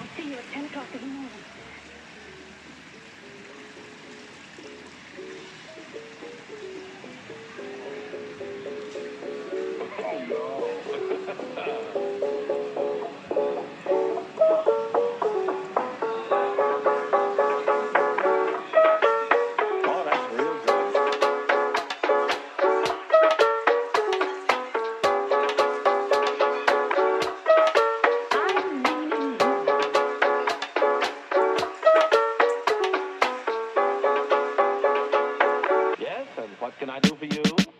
I'll see you at 10 o'clock in the morning. What can I do for you?